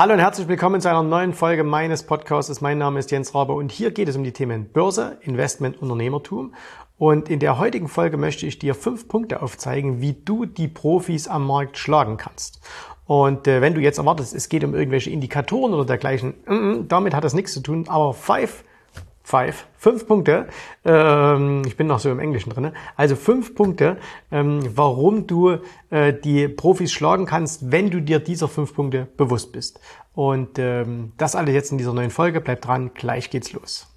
Hallo und herzlich willkommen zu einer neuen Folge meines Podcasts. Mein Name ist Jens Rabe und hier geht es um die Themen Börse, Investment, Unternehmertum. Und in der heutigen Folge möchte ich dir fünf Punkte aufzeigen, wie du die Profis am Markt schlagen kannst. Und äh, wenn du jetzt erwartest, es geht um irgendwelche Indikatoren oder dergleichen, mm, mm, damit hat das nichts zu tun, aber five Five. Fünf Punkte. Ähm, ich bin noch so im Englischen drin. Also fünf Punkte, ähm, warum du äh, die Profis schlagen kannst, wenn du dir dieser fünf Punkte bewusst bist. Und ähm, das alles jetzt in dieser neuen Folge. Bleib dran, gleich geht's los.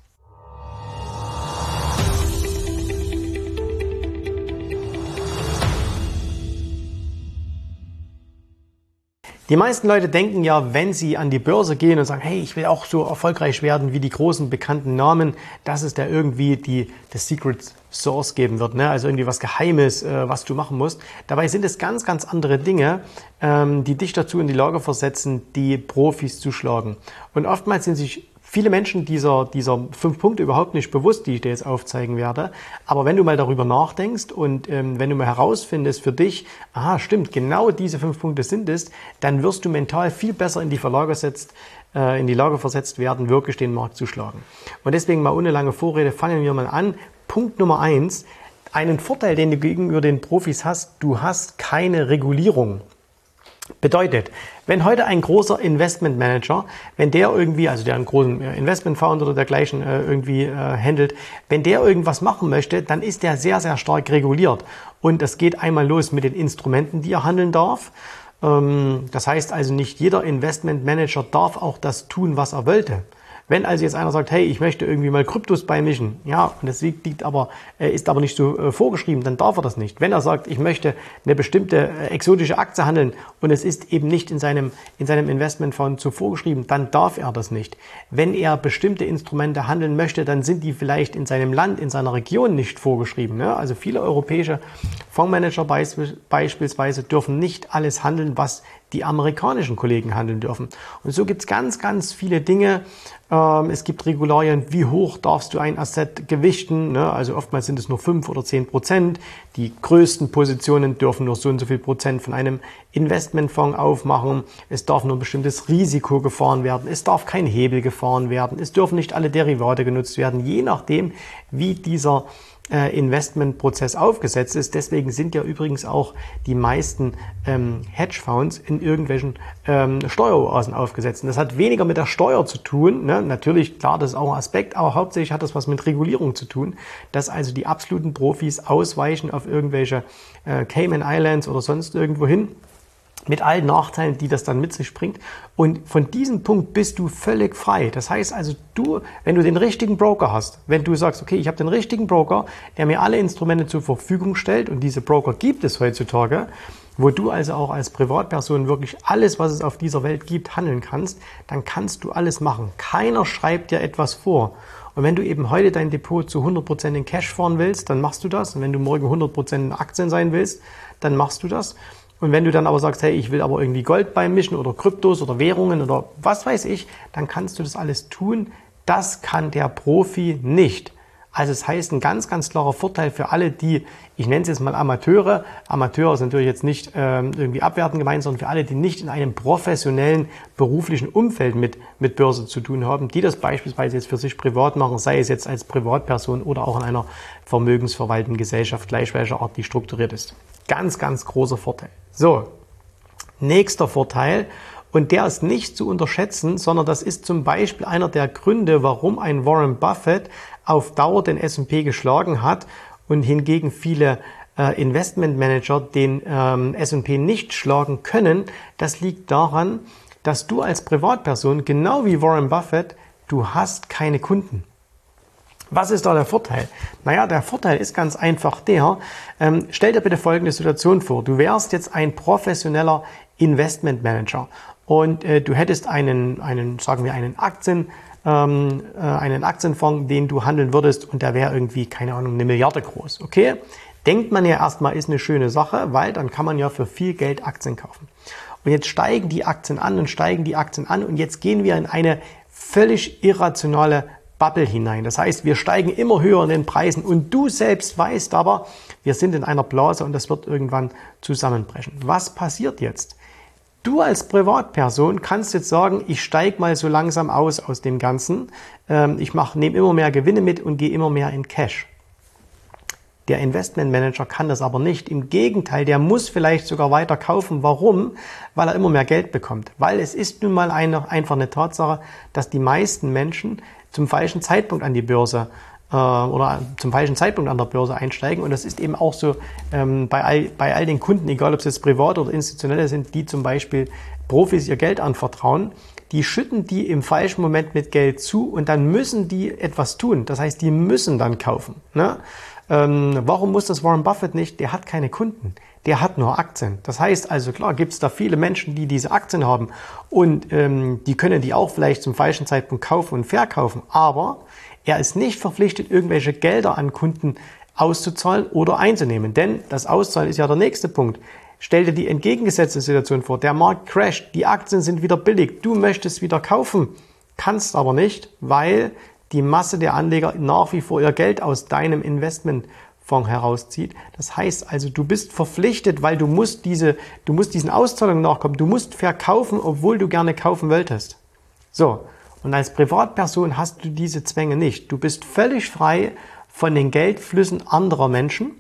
Die meisten Leute denken ja, wenn sie an die Börse gehen und sagen, hey, ich will auch so erfolgreich werden wie die großen bekannten Namen, dass es da irgendwie die, das Secret Source geben wird, ne? also irgendwie was Geheimes, äh, was du machen musst. Dabei sind es ganz, ganz andere Dinge, ähm, die dich dazu in die Lage versetzen, die Profis zu schlagen. Und oftmals sind sich viele Menschen dieser, dieser fünf Punkte überhaupt nicht bewusst, die ich dir jetzt aufzeigen werde. Aber wenn du mal darüber nachdenkst und ähm, wenn du mal herausfindest für dich, aha, stimmt, genau diese fünf Punkte sind es, dann wirst du mental viel besser in die Verlage setzt, äh, in die Lage versetzt werden, wirklich den Markt zu schlagen. Und deswegen mal ohne lange Vorrede fangen wir mal an. Punkt Nummer eins. Einen Vorteil, den du gegenüber den Profis hast, du hast keine Regulierung. Bedeutet, wenn heute ein großer Investmentmanager, wenn der irgendwie, also der einen großen äh, Investmentfonds oder dergleichen äh, irgendwie äh, handelt, wenn der irgendwas machen möchte, dann ist der sehr, sehr stark reguliert. Und das geht einmal los mit den Instrumenten, die er handeln darf. Ähm, das heißt also, nicht jeder Investmentmanager darf auch das tun, was er wollte. Wenn also jetzt einer sagt, hey, ich möchte irgendwie mal Kryptos beimischen, ja, und das liegt aber, äh, ist aber nicht so äh, vorgeschrieben, dann darf er das nicht. Wenn er sagt, ich möchte eine bestimmte äh, exotische Aktie handeln und es ist eben nicht in seinem, in seinem Investmentfonds so vorgeschrieben, dann darf er das nicht. Wenn er bestimmte Instrumente handeln möchte, dann sind die vielleicht in seinem Land, in seiner Region nicht vorgeschrieben. Ne? Also viele europäische Fondsmanager beispielsweise dürfen nicht alles handeln, was die amerikanischen Kollegen handeln dürfen. Und so gibt es ganz, ganz viele Dinge. Ähm, es gibt Regularien, wie hoch darfst du ein Asset gewichten. Ne? Also oftmals sind es nur fünf oder zehn Prozent. Die größten Positionen dürfen nur so und so viel Prozent von einem Investmentfonds aufmachen. Es darf nur ein bestimmtes Risiko gefahren werden. Es darf kein Hebel gefahren werden. Es dürfen nicht alle Derivate genutzt werden, je nachdem, wie dieser Investmentprozess aufgesetzt ist. Deswegen sind ja übrigens auch die meisten ähm, Hedgefonds in irgendwelchen ähm, Steueroasen aufgesetzt. Und das hat weniger mit der Steuer zu tun. Ne? Natürlich, klar, das ist auch ein Aspekt, aber hauptsächlich hat das was mit Regulierung zu tun, dass also die absoluten Profis ausweichen auf irgendwelche äh, Cayman Islands oder sonst irgendwo hin mit allen Nachteilen, die das dann mit sich bringt. Und von diesem Punkt bist du völlig frei. Das heißt also, du, wenn du den richtigen Broker hast, wenn du sagst, okay, ich habe den richtigen Broker, der mir alle Instrumente zur Verfügung stellt, und diese Broker gibt es heutzutage, wo du also auch als Privatperson wirklich alles, was es auf dieser Welt gibt, handeln kannst, dann kannst du alles machen. Keiner schreibt dir etwas vor. Und wenn du eben heute dein Depot zu 100% in Cash fahren willst, dann machst du das. Und wenn du morgen 100% in Aktien sein willst, dann machst du das. Und wenn du dann aber sagst, hey, ich will aber irgendwie Gold beimischen oder Kryptos oder Währungen oder was weiß ich, dann kannst du das alles tun. Das kann der Profi nicht. Also es heißt ein ganz, ganz klarer Vorteil für alle, die, ich nenne es jetzt mal Amateure. Amateur ist natürlich jetzt nicht ähm, irgendwie abwertend gemeint, sondern für alle, die nicht in einem professionellen beruflichen Umfeld mit, mit Börse zu tun haben, die das beispielsweise jetzt für sich privat machen, sei es jetzt als Privatperson oder auch in einer vermögensverwaltenden Gesellschaft, gleich welcher Art die strukturiert ist. Ganz, ganz großer Vorteil. So, nächster Vorteil. Und der ist nicht zu unterschätzen, sondern das ist zum Beispiel einer der Gründe, warum ein Warren Buffett auf Dauer den S&P geschlagen hat und hingegen viele äh, Investmentmanager den ähm, S&P nicht schlagen können. Das liegt daran, dass du als Privatperson, genau wie Warren Buffett, du hast keine Kunden. Was ist da der Vorteil? Naja, der Vorteil ist ganz einfach der, ähm, stell dir bitte folgende Situation vor. Du wärst jetzt ein professioneller Investmentmanager und äh, du hättest einen, einen, sagen wir, einen Aktien, ähm, äh, einen Aktienfonds, den du handeln würdest und der wäre irgendwie, keine Ahnung, eine Milliarde groß. Okay? Denkt man ja erstmal, ist eine schöne Sache, weil dann kann man ja für viel Geld Aktien kaufen. Und jetzt steigen die Aktien an und steigen die Aktien an und jetzt gehen wir in eine völlig irrationale Bubble hinein. Das heißt, wir steigen immer höher in den Preisen und du selbst weißt aber, wir sind in einer Blase und das wird irgendwann zusammenbrechen. Was passiert jetzt? Du als Privatperson kannst jetzt sagen, ich steige mal so langsam aus aus dem Ganzen. Ähm, ich nehme immer mehr Gewinne mit und gehe immer mehr in Cash. Der Investmentmanager kann das aber nicht. Im Gegenteil, der muss vielleicht sogar weiter kaufen. Warum? Weil er immer mehr Geld bekommt. Weil es ist nun mal eine, einfach eine Tatsache, dass die meisten Menschen zum falschen Zeitpunkt an die Börse äh, oder zum falschen Zeitpunkt an der Börse einsteigen. Und das ist eben auch so ähm, bei, all, bei all den Kunden, egal ob es jetzt privat oder institutionelle sind, die zum Beispiel Profis ihr Geld anvertrauen, die schütten die im falschen Moment mit Geld zu und dann müssen die etwas tun. Das heißt, die müssen dann kaufen. Ne? Ähm, warum muss das Warren Buffett nicht? Der hat keine Kunden. Der hat nur Aktien. Das heißt also, klar, gibt es da viele Menschen, die diese Aktien haben und ähm, die können die auch vielleicht zum falschen Zeitpunkt kaufen und verkaufen. Aber er ist nicht verpflichtet, irgendwelche Gelder an Kunden auszuzahlen oder einzunehmen. Denn das Auszahlen ist ja der nächste Punkt. Stell dir die entgegengesetzte Situation vor. Der Markt crasht, die Aktien sind wieder billig, du möchtest wieder kaufen, kannst aber nicht, weil die Masse der Anleger nach wie vor ihr Geld aus deinem Investmentfonds herauszieht. Das heißt also, du bist verpflichtet, weil du musst diese, du musst diesen Auszahlungen nachkommen. Du musst verkaufen, obwohl du gerne kaufen wolltest. So. Und als Privatperson hast du diese Zwänge nicht. Du bist völlig frei von den Geldflüssen anderer Menschen.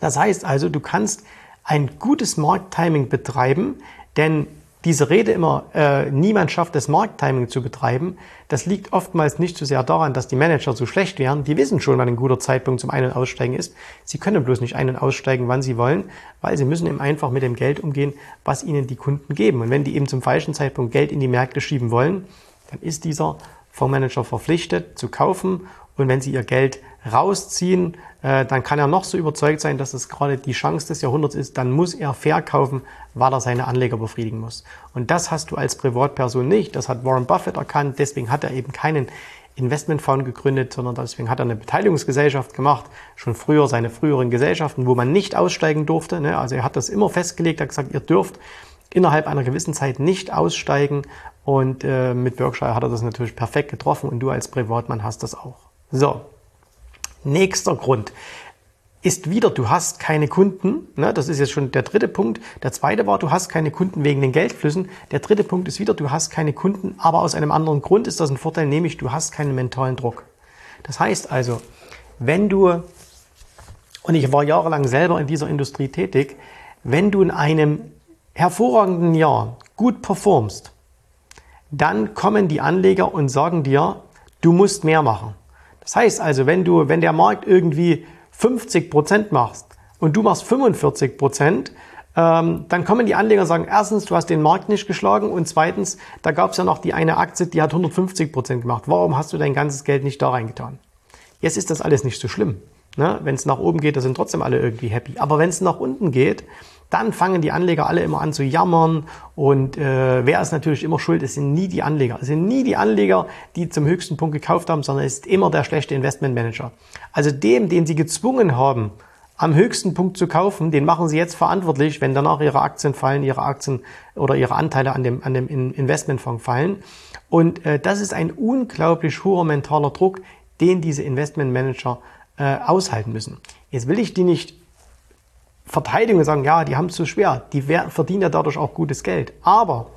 Das heißt also, du kannst ein gutes Markttiming betreiben, denn diese Rede immer, äh, niemand schafft es, Markttiming zu betreiben, das liegt oftmals nicht so sehr daran, dass die Manager so schlecht wären. Die wissen schon, wann ein guter Zeitpunkt zum Ein- und Aussteigen ist. Sie können bloß nicht ein- und aussteigen, wann sie wollen, weil sie müssen eben einfach mit dem Geld umgehen, was ihnen die Kunden geben. Und wenn die eben zum falschen Zeitpunkt Geld in die Märkte schieben wollen, dann ist dieser Fondsmanager verpflichtet zu kaufen und wenn Sie Ihr Geld rausziehen, dann kann er noch so überzeugt sein, dass es gerade die Chance des Jahrhunderts ist, dann muss er verkaufen, weil er seine Anleger befriedigen muss. Und das hast du als Privatperson nicht. Das hat Warren Buffett erkannt. Deswegen hat er eben keinen Investmentfonds gegründet, sondern deswegen hat er eine Beteiligungsgesellschaft gemacht, schon früher seine früheren Gesellschaften, wo man nicht aussteigen durfte. Ne? Also er hat das immer festgelegt, er hat gesagt, ihr dürft innerhalb einer gewissen Zeit nicht aussteigen. Und äh, mit Berkshire hat er das natürlich perfekt getroffen und du als Privatmann hast das auch. So, nächster Grund ist wieder, du hast keine Kunden. Ne? Das ist jetzt schon der dritte Punkt. Der zweite war, du hast keine Kunden wegen den Geldflüssen. Der dritte Punkt ist wieder, du hast keine Kunden, aber aus einem anderen Grund ist das ein Vorteil, nämlich du hast keinen mentalen Druck. Das heißt also, wenn du, und ich war jahrelang selber in dieser Industrie tätig, wenn du in einem hervorragenden Jahr gut performst, dann kommen die Anleger und sagen dir, du musst mehr machen. Das heißt also, wenn du, wenn der Markt irgendwie 50 Prozent machst und du machst 45 Prozent, ähm, dann kommen die Anleger und sagen, erstens, du hast den Markt nicht geschlagen und zweitens, da gab es ja noch die eine Aktie, die hat 150 Prozent gemacht. Warum hast du dein ganzes Geld nicht da reingetan? Jetzt ist das alles nicht so schlimm. Ne? Wenn es nach oben geht, da sind trotzdem alle irgendwie happy. Aber wenn es nach unten geht, dann fangen die Anleger alle immer an zu jammern und äh, wer ist natürlich immer schuld? Es sind nie die Anleger. Es sind nie die Anleger, die zum höchsten Punkt gekauft haben, sondern es ist immer der schlechte Investmentmanager. Also dem, den sie gezwungen haben, am höchsten Punkt zu kaufen, den machen sie jetzt verantwortlich, wenn danach ihre Aktien fallen, ihre Aktien oder ihre Anteile an dem, an dem Investmentfonds fallen. Und äh, das ist ein unglaublich hoher mentaler Druck, den diese Investmentmanager äh, aushalten müssen. Jetzt will ich die nicht verteidigen und sagen, ja, die haben es zu schwer, die verdienen ja dadurch auch gutes Geld. Aber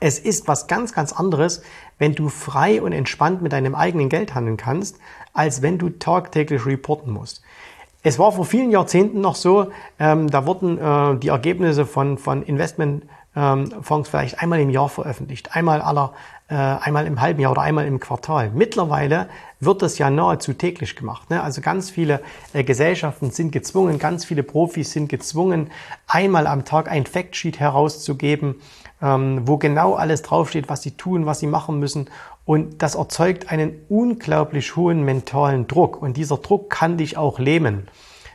es ist was ganz, ganz anderes, wenn du frei und entspannt mit deinem eigenen Geld handeln kannst, als wenn du tagtäglich reporten musst. Es war vor vielen Jahrzehnten noch so, ähm, da wurden äh, die Ergebnisse von, von Investmentfonds ähm, vielleicht einmal im Jahr veröffentlicht, einmal aller, einmal im halben Jahr oder einmal im Quartal. Mittlerweile wird das ja nahezu täglich gemacht. Ne? Also ganz viele äh, Gesellschaften sind gezwungen, ganz viele Profis sind gezwungen, einmal am Tag ein Factsheet herauszugeben, ähm, wo genau alles draufsteht, was sie tun, was sie machen müssen. Und das erzeugt einen unglaublich hohen mentalen Druck. Und dieser Druck kann dich auch lähmen.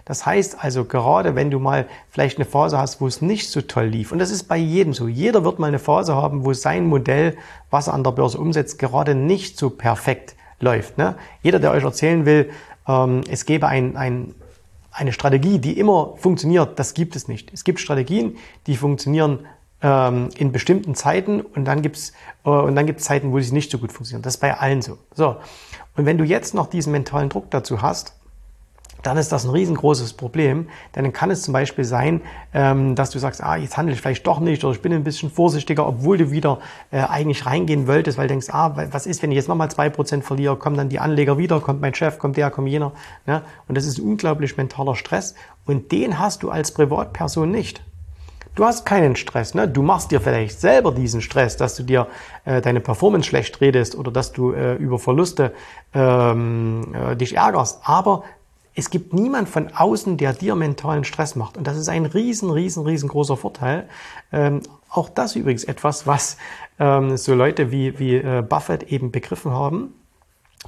Das heißt also, gerade wenn du mal vielleicht eine Phase hast, wo es nicht so toll lief, und das ist bei jedem so, jeder wird mal eine Phase haben, wo sein Modell, was er an der Börse umsetzt, gerade nicht so perfekt läuft. Ne? Jeder, der euch erzählen will, ähm, es gäbe ein, ein, eine Strategie, die immer funktioniert, das gibt es nicht. Es gibt Strategien, die funktionieren ähm, in bestimmten Zeiten und dann gibt's äh, und dann gibt's Zeiten, wo sie nicht so gut funktionieren. Das ist bei allen so. So und wenn du jetzt noch diesen mentalen Druck dazu hast, dann ist das ein riesengroßes Problem. Denn dann kann es zum Beispiel sein, ähm, dass du sagst, ah, jetzt handle ich vielleicht doch nicht oder ich bin ein bisschen vorsichtiger, obwohl du wieder äh, eigentlich reingehen wolltest, weil du denkst, ah, was ist, wenn ich jetzt nochmal zwei Prozent verliere, kommen dann die Anleger wieder, kommt mein Chef, kommt der, kommt jener. Ne? Und das ist unglaublich mentaler Stress und den hast du als Privatperson nicht. Du hast keinen Stress. Ne? Du machst dir vielleicht selber diesen Stress, dass du dir äh, deine Performance schlecht redest oder dass du äh, über Verluste ähm, äh, dich ärgerst. Aber es gibt niemand von außen, der dir mentalen Stress macht. Und das ist ein riesen, riesen, riesengroßer Vorteil. Ähm, auch das übrigens etwas, was ähm, so Leute wie, wie äh, Buffett eben begriffen haben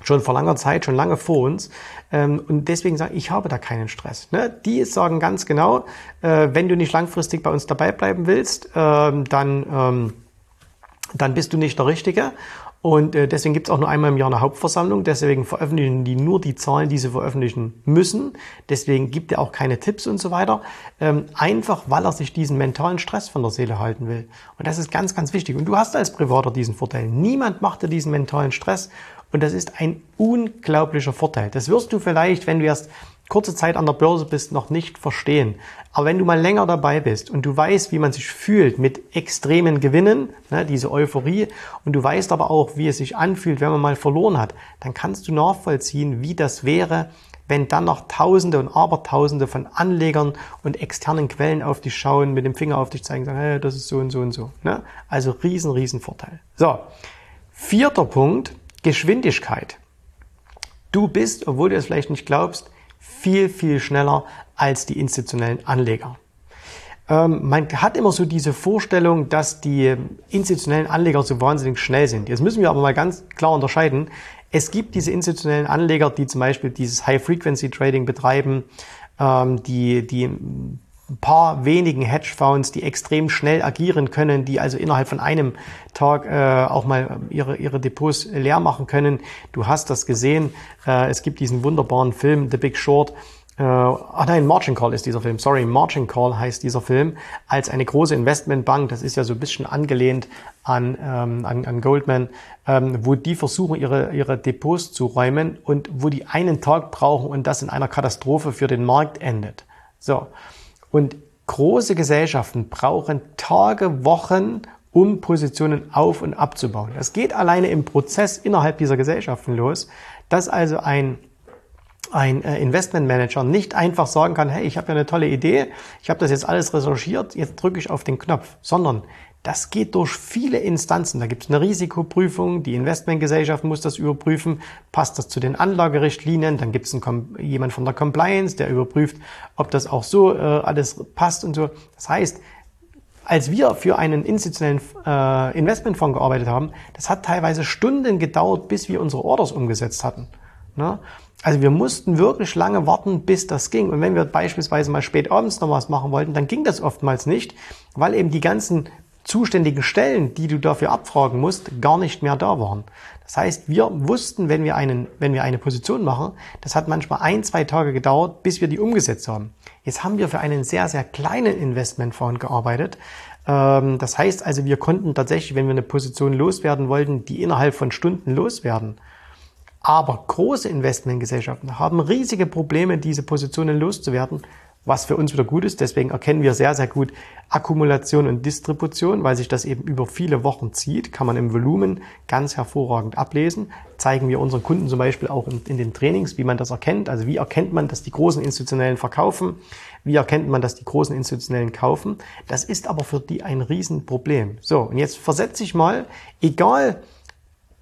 schon vor langer Zeit, schon lange vor uns. Ähm, und deswegen sagen, ich habe da keinen Stress. Ne? Die sagen ganz genau, äh, wenn du nicht langfristig bei uns dabei bleiben willst, ähm, dann, ähm, dann bist du nicht der Richtige. Und äh, deswegen gibt es auch nur einmal im Jahr eine Hauptversammlung. Deswegen veröffentlichen die nur die Zahlen, die sie veröffentlichen müssen. Deswegen gibt er auch keine Tipps und so weiter. einfach, weil er sich diesen mentalen Stress von der Seele halten will. Und das ist ganz, ganz wichtig. Und du hast als Privater diesen Vorteil. Niemand macht dir diesen mentalen Stress. Und das ist ein unglaublicher Vorteil. Das wirst du vielleicht, wenn du erst kurze Zeit an der Börse bist, noch nicht verstehen. Aber wenn du mal länger dabei bist und du weißt, wie man sich fühlt mit extremen Gewinnen, ne, diese Euphorie, und du weißt aber auch, wie es sich anfühlt, wenn man mal verloren hat, dann kannst du nachvollziehen, wie das wäre, wenn dann noch Tausende und Abertausende von Anlegern und externen Quellen auf dich schauen, mit dem Finger auf dich zeigen, sagen, hey, das ist so und so und so. Ne? Also riesen, riesen Vorteil. So, vierter Punkt, Geschwindigkeit. Du bist, obwohl du es vielleicht nicht glaubst, viel, viel schneller als die institutionellen Anleger. Ähm, man hat immer so diese Vorstellung, dass die institutionellen Anleger so wahnsinnig schnell sind. Jetzt müssen wir aber mal ganz klar unterscheiden. Es gibt diese institutionellen Anleger, die zum Beispiel dieses High-Frequency-Trading betreiben, ähm, die, die paar wenigen Hedgefonds, die extrem schnell agieren können, die also innerhalb von einem Tag äh, auch mal ihre, ihre Depots leer machen können. Du hast das gesehen. Äh, es gibt diesen wunderbaren Film The Big Short. Äh, ah nein, Margin Call ist dieser Film. Sorry, Margin Call heißt dieser Film. Als eine große Investmentbank, das ist ja so ein bisschen angelehnt an, ähm, an, an Goldman, ähm, wo die versuchen, ihre, ihre Depots zu räumen und wo die einen Tag brauchen und das in einer Katastrophe für den Markt endet. So. Und große Gesellschaften brauchen Tage, Wochen, um Positionen auf und abzubauen. Das geht alleine im Prozess innerhalb dieser Gesellschaften los, dass also ein ein äh, Investmentmanager nicht einfach sagen kann, hey, ich habe ja eine tolle Idee, ich habe das jetzt alles recherchiert, jetzt drücke ich auf den Knopf, sondern das geht durch viele Instanzen. Da gibt es eine Risikoprüfung, die Investmentgesellschaft muss das überprüfen, passt das zu den Anlagerichtlinien, dann gibt es jemand von der Compliance, der überprüft, ob das auch so äh, alles passt und so. Das heißt, als wir für einen institutionellen äh, Investmentfonds gearbeitet haben, das hat teilweise Stunden gedauert, bis wir unsere Orders umgesetzt hatten. Ne? Also wir mussten wirklich lange warten, bis das ging. Und wenn wir beispielsweise mal spät abends noch was machen wollten, dann ging das oftmals nicht, weil eben die ganzen zuständigen Stellen, die du dafür abfragen musst, gar nicht mehr da waren. Das heißt, wir wussten, wenn wir, einen, wenn wir eine Position machen, das hat manchmal ein, zwei Tage gedauert, bis wir die umgesetzt haben. Jetzt haben wir für einen sehr, sehr kleinen Investmentfonds gearbeitet. Ähm, das heißt also, wir konnten tatsächlich, wenn wir eine Position loswerden wollten, die innerhalb von Stunden loswerden. Aber große Investmentgesellschaften haben riesige Probleme, diese Positionen loszuwerden, was für uns wieder gut ist. Deswegen erkennen wir sehr, sehr gut Akkumulation und Distribution, weil sich das eben über viele Wochen zieht, kann man im Volumen ganz hervorragend ablesen. Zeigen wir unseren Kunden zum Beispiel auch in, in den Trainings, wie man das erkennt. Also wie erkennt man, dass die großen Institutionellen verkaufen? Wie erkennt man, dass die großen Institutionellen kaufen? Das ist aber für die ein Riesenproblem. So, und jetzt versetze ich mal, egal,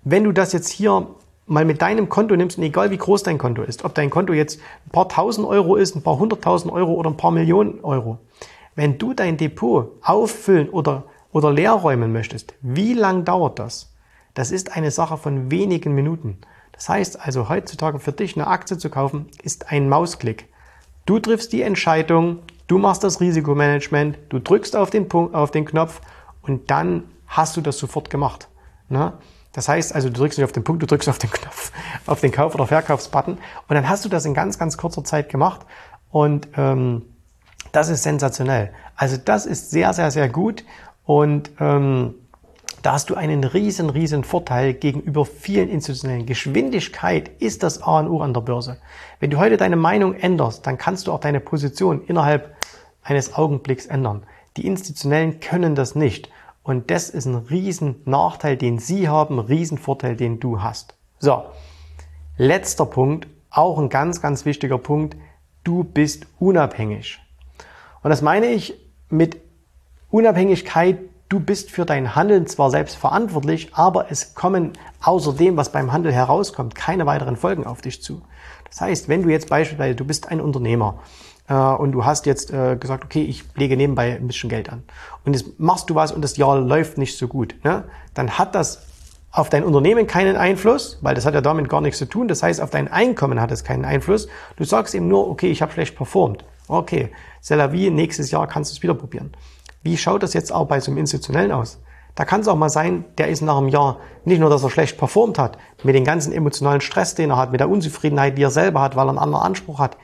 wenn du das jetzt hier mal mit deinem Konto nimmst und egal wie groß dein Konto ist, ob dein Konto jetzt ein paar tausend Euro ist, ein paar hunderttausend Euro oder ein paar Millionen Euro, wenn du dein Depot auffüllen oder, oder leer räumen möchtest, wie lang dauert das? Das ist eine Sache von wenigen Minuten. Das heißt also heutzutage für dich eine Aktie zu kaufen, ist ein Mausklick. Du triffst die Entscheidung, du machst das Risikomanagement, du drückst auf den, Punkt, auf den Knopf und dann hast du das sofort gemacht. Na? Das heißt also, du drückst nicht auf den Punkt, du drückst auf den Knopf, auf den Kauf- oder Verkaufsbutton und dann hast du das in ganz, ganz kurzer Zeit gemacht und ähm, das ist sensationell. Also das ist sehr, sehr, sehr gut und ähm, Da hast du einen riesen, riesen Vorteil gegenüber vielen institutionellen. Geschwindigkeit ist das A und O an der Börse. Wenn du heute deine Meinung änderst, dann kannst du auch deine Position innerhalb eines Augenblicks ändern. Die Institutionellen können das nicht. Und das ist ein riesen Nachteil, den sie haben, ein riesen Vorteil, den du hast. So. Letzter Punkt, auch ein ganz, ganz wichtiger Punkt. Du bist unabhängig. Und das meine ich mit Unabhängigkeit Du bist für dein Handeln zwar selbst verantwortlich, aber es kommen außer dem, was beim Handel herauskommt, keine weiteren Folgen auf dich zu. Das heißt, wenn du jetzt beispielsweise, du bist ein Unternehmer äh, und du hast jetzt äh, gesagt, okay, ich lege nebenbei ein bisschen Geld an und jetzt machst du was und das Jahr läuft nicht so gut, ne? dann hat das auf dein Unternehmen keinen Einfluss, weil das hat ja damit gar nichts zu tun. Das heißt, auf dein Einkommen hat es keinen Einfluss. Du sagst eben nur, okay, ich habe schlecht performt. Okay, c'est la vie, nächstes Jahr kannst du es wieder probieren. Wie schaut das jetzt auch bei so einem Institutionellen aus? Da kann es auch mal sein, der ist nach einem Jahr nicht nur, dass er schlecht performt hat, mit dem ganzen emotionalen Stress, den er hat, mit der Unzufriedenheit, die er selber hat, weil er einen anderen Anspruch hat,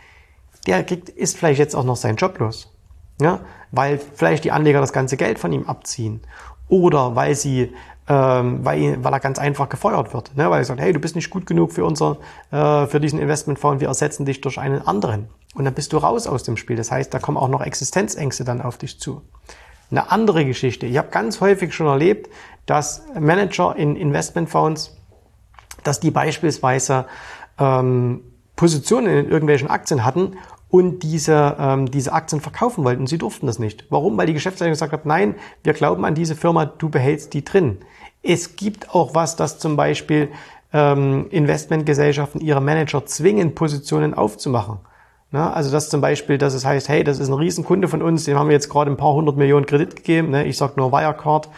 der kriegt, ist vielleicht jetzt auch noch sein Job los. Ja? Weil vielleicht die Anleger das ganze Geld von ihm abziehen. Oder weil sie, ähm, weil, weil er ganz einfach gefeuert wird. Ne? Weil er sagt, hey, du bist nicht gut genug für unser, äh, für diesen Investmentfonds, wir ersetzen dich durch einen anderen. Und dann bist du raus aus dem Spiel. Das heißt, da kommen auch noch Existenzängste dann auf dich zu. Eine andere Geschichte. Ich habe ganz häufig schon erlebt, dass Manager in Investmentfonds, dass die beispielsweise ähm, Positionen in irgendwelchen Aktien hatten und diese, ähm, diese Aktien verkaufen wollten. Sie durften das nicht. Warum? Weil die Geschäftsleitung gesagt hat, nein, wir glauben an diese Firma, du behältst die drin. Es gibt auch was, dass zum Beispiel ähm, Investmentgesellschaften ihre Manager zwingen, Positionen aufzumachen. Ne? Also das zum Beispiel, dass es heißt, hey, das ist ein Riesenkunde von uns, dem haben wir jetzt gerade ein paar hundert Millionen Kredit gegeben. Ne? Ich sage nur Wirecard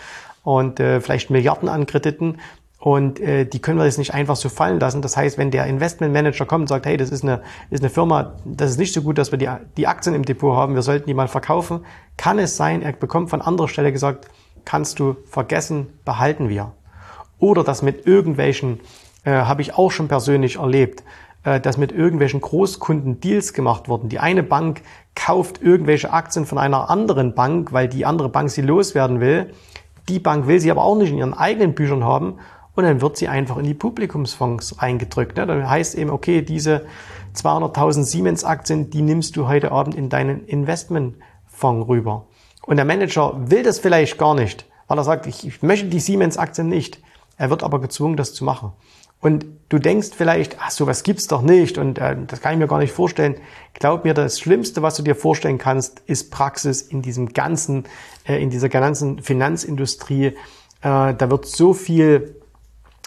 und äh, vielleicht Milliarden an Krediten. Und äh, die können wir jetzt nicht einfach so fallen lassen. Das heißt, wenn der Investmentmanager kommt und sagt, hey, das ist eine, ist eine Firma, das ist nicht so gut, dass wir die, die Aktien im Depot haben, wir sollten die mal verkaufen, kann es sein, er bekommt von anderer Stelle gesagt, kannst du vergessen, behalten wir. Oder das mit irgendwelchen, äh, habe ich auch schon persönlich erlebt, äh, dass mit irgendwelchen Großkunden Deals gemacht wurden. Die eine Bank kauft irgendwelche Aktien von einer anderen Bank, weil die andere Bank sie loswerden will. Die Bank will sie aber auch nicht in ihren eigenen Büchern haben und dann wird sie einfach in die Publikumsfonds reingedrückt. Ne? Dann heißt eben, okay, diese 200.000 Siemens-Aktien, die nimmst du heute Abend in deinen Investmentfonds rüber. Und der Manager will das vielleicht gar nicht, weil er sagt, ich, ich möchte die Siemens-Aktien nicht. Er wird aber gezwungen, das zu machen. Und du denkst vielleicht, ach, sowas gibt's doch nicht und äh, das kann ich mir gar nicht vorstellen. Glaub mir, das Schlimmste, was du dir vorstellen kannst, ist Praxis in diesem ganzen, äh, in dieser ganzen Finanzindustrie. Äh, da wird so viel,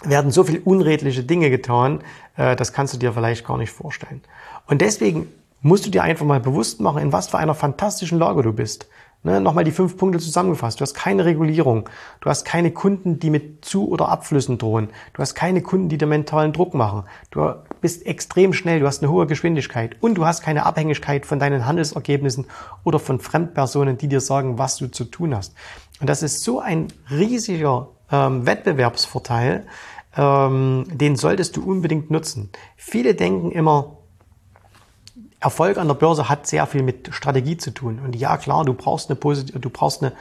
werden so viel unredliche Dinge getan, äh, das kannst du dir vielleicht gar nicht vorstellen. Und deswegen musst du dir einfach mal bewusst machen, in was für einer fantastischen Lage du bist. Ne, Nochmal die fünf Punkte zusammengefasst. Du hast keine Regulierung. Du hast keine Kunden, die mit Zu- oder Abflüssen drohen. Du hast keine Kunden, die dir mentalen Druck machen. Du bist extrem schnell. Du hast eine hohe Geschwindigkeit. Und du hast keine Abhängigkeit von deinen Handelsergebnissen oder von Fremdpersonen, die dir sagen, was du zu tun hast. Und das ist so ein riesiger ähm, Wettbewerbsvorteil. Ähm, den solltest du unbedingt nutzen. Viele denken immer, Erfolg an der Börse hat sehr viel mit Strategie zu tun. Und ja, klar, du brauchst eine, positive, du brauchst eine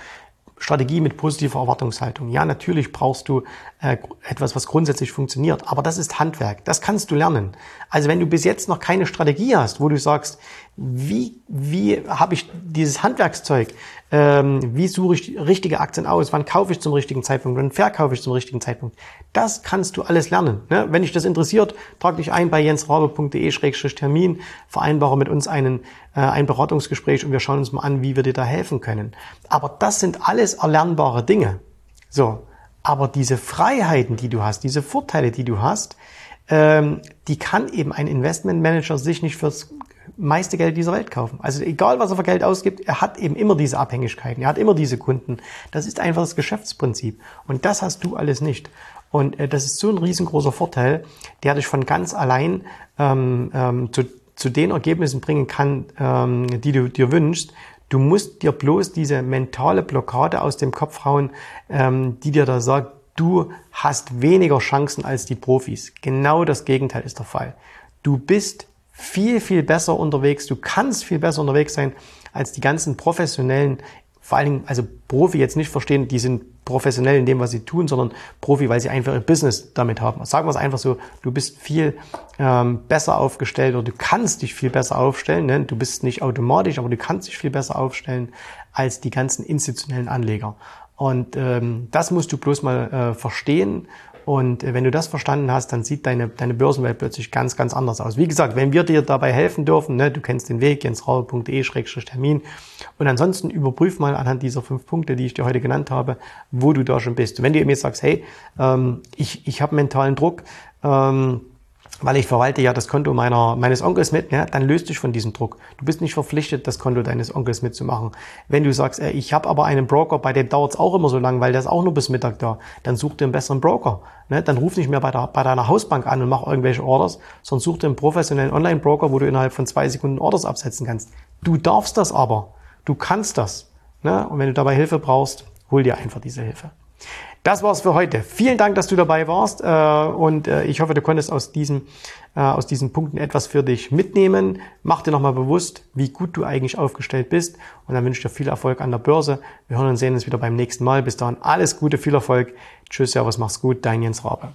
Strategie mit positiver Erwartungshaltung. Ja, natürlich brauchst du äh, etwas, was grundsätzlich funktioniert. Aber das ist Handwerk. Das kannst du lernen. Also wenn du bis jetzt noch keine Strategie hast, wo du sagst, wie, wie habe ich dieses Handwerkszeug, ähm, wie suche ich richtige Aktien aus, wann kaufe ich zum richtigen Zeitpunkt, wann verkaufe ich zum richtigen Zeitpunkt. Das kannst du alles lernen. Ne? Wenn dich das interessiert, trag dich ein bei jensrabe.de-termin, vereinbare mit uns einen, äh, ein Beratungsgespräch und wir schauen uns mal an, wie wir dir da helfen können. Aber das sind alles erlernbare Dinge. So, aber diese Freiheiten, die du hast, diese Vorteile, die du hast, ähm, die kann eben ein Investmentmanager sich nicht fürs meiste Geld dieser Welt kaufen. Also egal, was er für Geld ausgibt, er hat eben immer diese Abhängigkeiten, er hat immer diese Kunden. Das ist einfach das Geschäftsprinzip. Und das hast du alles nicht. Und äh, das ist so ein riesengroßer Vorteil, der dich von ganz allein ähm, ähm, zu, zu den Ergebnissen bringen kann, ähm, die du dir wünschst. Du musst dir bloß diese mentale Blockade aus dem Kopf hauen, ähm, die dir da sagt, du hast weniger Chancen als die Profis. Genau das Gegenteil ist der Fall. Du bist viel, viel besser unterwegs. Du kannst viel besser unterwegs sein als die ganzen professionellen vor allen Dingen, also Profi jetzt nicht verstehen, die sind professionell in dem, was sie tun, sondern Profi, weil sie einfach ihr Business damit haben. Sagen wir es einfach so, du bist viel ähm, besser aufgestellt oder du kannst dich viel besser aufstellen. Ne? Du bist nicht automatisch, aber du kannst dich viel besser aufstellen als die ganzen institutionellen Anleger. Und ähm, das musst du bloß mal äh, verstehen und äh, wenn du das verstanden hast, dann sieht deine, deine Börsenwelt plötzlich ganz, ganz anders aus. Wie gesagt, wenn wir dir dabei helfen dürfen, ne, du kennst den Weg, jensraue.de-termin. Und ansonsten überprüf mal anhand dieser fünf Punkte, die ich dir heute genannt habe, wo du da schon bist. Wenn du mir sagst, hey, ähm, ich, ich habe mentalen Druck, ähm, weil ich verwalte ja das Konto meiner, meines Onkels mit, ja, dann löst dich von diesem Druck. Du bist nicht verpflichtet, das Konto deines Onkels mitzumachen. Wenn du sagst, ey, ich habe aber einen Broker, bei dem dauert es auch immer so lang, weil der ist auch nur bis Mittag da, dann such dir einen besseren Broker. Ne? Dann ruf nicht mehr bei, der, bei deiner Hausbank an und mach irgendwelche Orders, sondern such dir einen professionellen Online-Broker, wo du innerhalb von zwei Sekunden Orders absetzen kannst. Du darfst das aber. Du kannst das. Ne? Und wenn du dabei Hilfe brauchst, hol dir einfach diese Hilfe. Das war's für heute. Vielen Dank, dass du dabei warst äh, und äh, ich hoffe, du konntest aus diesen, äh, aus diesen Punkten etwas für dich mitnehmen. Mach dir nochmal bewusst, wie gut du eigentlich aufgestellt bist und dann wünsche ich dir viel Erfolg an der Börse. Wir hören und sehen uns wieder beim nächsten Mal. Bis dahin alles Gute, viel Erfolg. Tschüss, Servus, mach's gut, dein Jens Rabe.